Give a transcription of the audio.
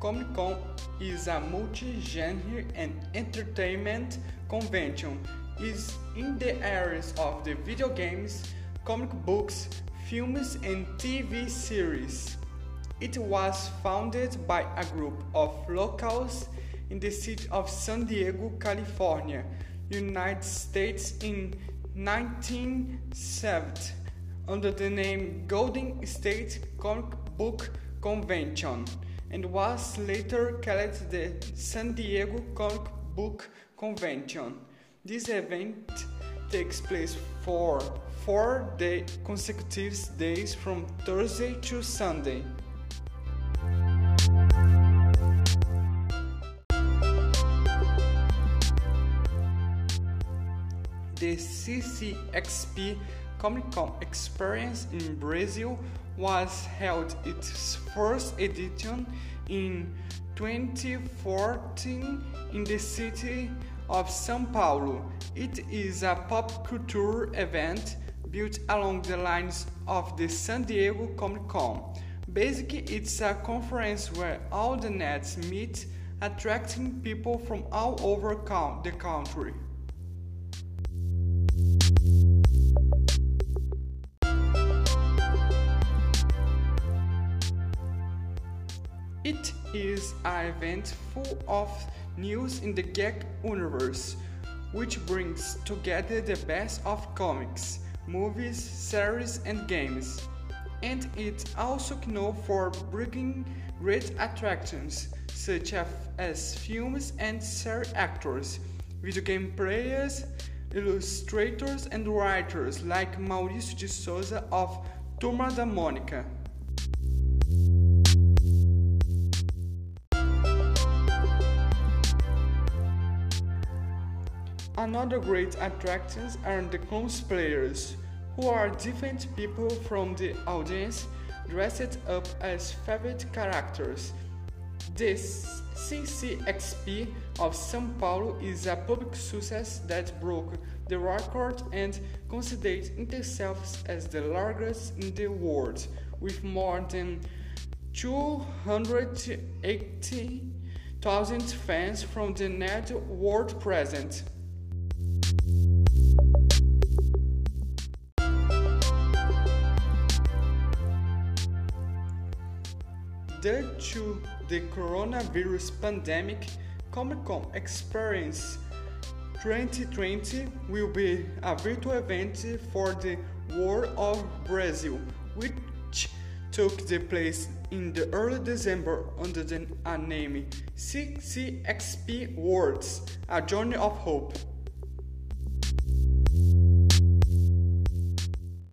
Comic Con is a multi-genre and entertainment convention. is in the areas of the video games, comic books, films, and TV series. It was founded by a group of locals in the city of San Diego, California, United States in 1970 under the name Golden State Comic Book Convention and was later called the San Diego Comic Book Convention. This event takes place for four day consecutive days from Thursday to Sunday. The CCXP Comic Con experience in Brazil was held its first edition in 2014 in the city of São Paulo. It is a pop culture event built along the lines of the San Diego Comic Con. Basically, it's a conference where all the nets meet, attracting people from all over the country. It is an event full of news in the geek universe, which brings together the best of comics, movies, series, and games. And it's also known for bringing great attractions, such as films and series actors, video game players, illustrators, and writers like Maurício de Souza of Turma da Mônica. Another great attraction are the cosplayers, who are different people from the audience dressed up as favorite characters. The CCXP of São Paulo is a public success that broke the record and considered itself as the largest in the world, with more than 280,000 fans from the net world present. Due to the coronavirus pandemic, Comic Con Experience 2020 will be a virtual event for the World of Brazil, which took the place in the early December under the name CCXP Worlds, a journey of hope.